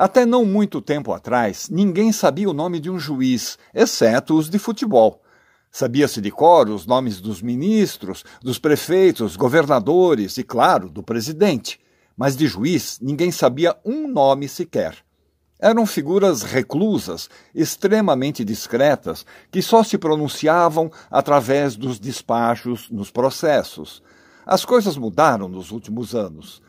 Até não muito tempo atrás, ninguém sabia o nome de um juiz, exceto os de futebol. Sabia-se de cor os nomes dos ministros, dos prefeitos, governadores e, claro, do presidente. Mas de juiz ninguém sabia um nome sequer. Eram figuras reclusas, extremamente discretas, que só se pronunciavam através dos despachos nos processos. As coisas mudaram nos últimos anos.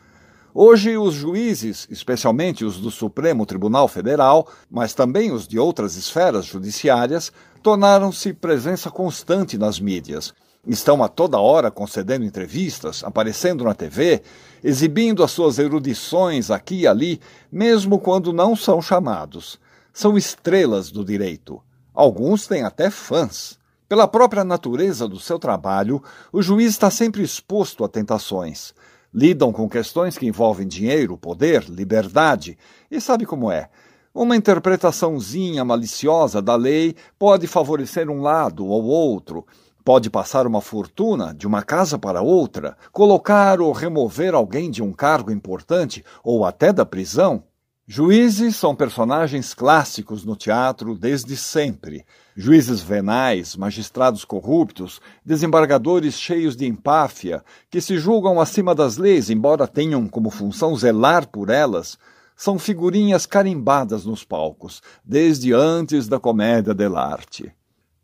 Hoje, os juízes, especialmente os do Supremo Tribunal Federal, mas também os de outras esferas judiciárias, tornaram-se presença constante nas mídias. Estão a toda hora concedendo entrevistas, aparecendo na TV, exibindo as suas erudições aqui e ali, mesmo quando não são chamados. São estrelas do direito. Alguns têm até fãs. Pela própria natureza do seu trabalho, o juiz está sempre exposto a tentações. Lidam com questões que envolvem dinheiro, poder, liberdade, e sabe como é? Uma interpretaçãozinha maliciosa da lei pode favorecer um lado ou outro, pode passar uma fortuna de uma casa para outra, colocar ou remover alguém de um cargo importante ou até da prisão. Juízes são personagens clássicos no teatro desde sempre. Juízes venais, magistrados corruptos, desembargadores cheios de empáfia, que se julgam acima das leis, embora tenham como função zelar por elas, são figurinhas carimbadas nos palcos, desde antes da comédia dell'arte.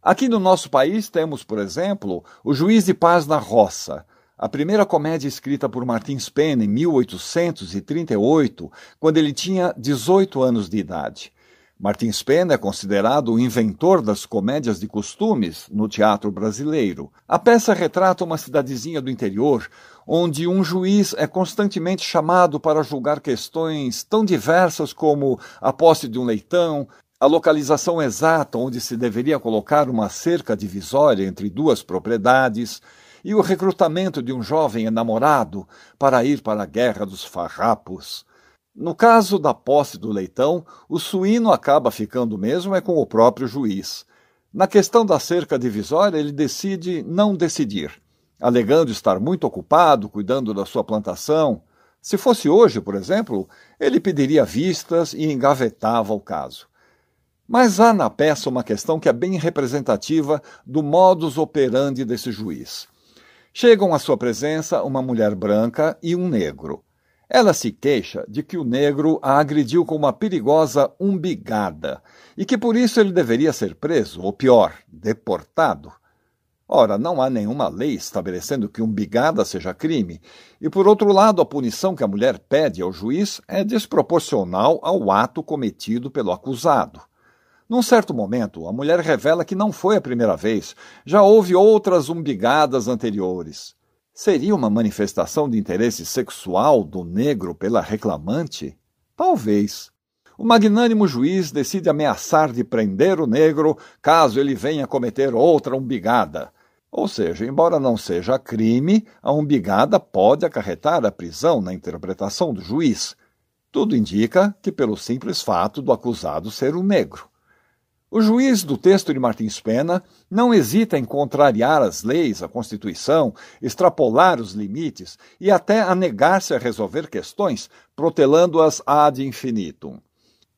Aqui no nosso país temos, por exemplo, O Juiz de Paz na Roça, a primeira comédia escrita por Martins Pena em 1838, quando ele tinha 18 anos de idade. Martins Pena é considerado o inventor das comédias de costumes no teatro brasileiro. A peça retrata uma cidadezinha do interior, onde um juiz é constantemente chamado para julgar questões tão diversas como a posse de um leitão, a localização exata onde se deveria colocar uma cerca divisória entre duas propriedades e o recrutamento de um jovem enamorado para ir para a guerra dos farrapos. No caso da posse do leitão, o suíno acaba ficando mesmo é com o próprio juiz. Na questão da cerca divisória, ele decide não decidir, alegando estar muito ocupado cuidando da sua plantação. Se fosse hoje, por exemplo, ele pediria vistas e engavetava o caso. Mas há na peça uma questão que é bem representativa do modus operandi desse juiz. Chegam à sua presença uma mulher branca e um negro. Ela se queixa de que o negro a agrediu com uma perigosa umbigada e que por isso ele deveria ser preso, ou pior, deportado. Ora, não há nenhuma lei estabelecendo que umbigada seja crime, e por outro lado, a punição que a mulher pede ao juiz é desproporcional ao ato cometido pelo acusado. Num certo momento, a mulher revela que não foi a primeira vez, já houve outras umbigadas anteriores. Seria uma manifestação de interesse sexual do negro pela reclamante? Talvez. O magnânimo juiz decide ameaçar de prender o negro caso ele venha cometer outra umbigada. Ou seja, embora não seja crime, a umbigada pode acarretar a prisão na interpretação do juiz. Tudo indica que pelo simples fato do acusado ser um negro. O juiz do texto de Martins Pena não hesita em contrariar as leis, a Constituição, extrapolar os limites e até a negar-se a resolver questões, protelando-as ad infinitum.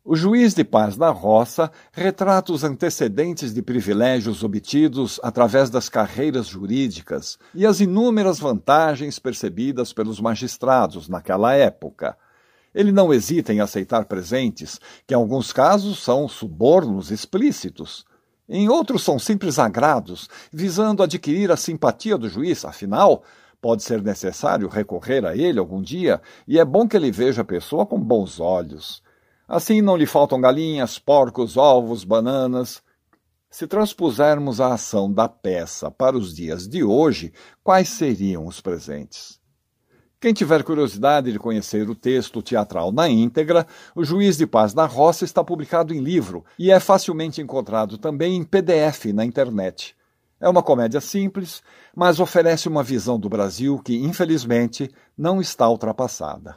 O juiz de paz da roça retrata os antecedentes de privilégios obtidos através das carreiras jurídicas e as inúmeras vantagens percebidas pelos magistrados naquela época. Ele não hesita em aceitar presentes, que em alguns casos são subornos explícitos. Em outros são simples agrados, visando adquirir a simpatia do juiz, afinal, pode ser necessário recorrer a ele algum dia, e é bom que ele veja a pessoa com bons olhos. Assim não lhe faltam galinhas, porcos, ovos, bananas. Se transpusermos a ação da peça para os dias de hoje, quais seriam os presentes? Quem tiver curiosidade de conhecer o texto teatral na íntegra, O Juiz de Paz da Roça está publicado em livro e é facilmente encontrado também em PDF na internet. É uma comédia simples, mas oferece uma visão do Brasil que, infelizmente, não está ultrapassada.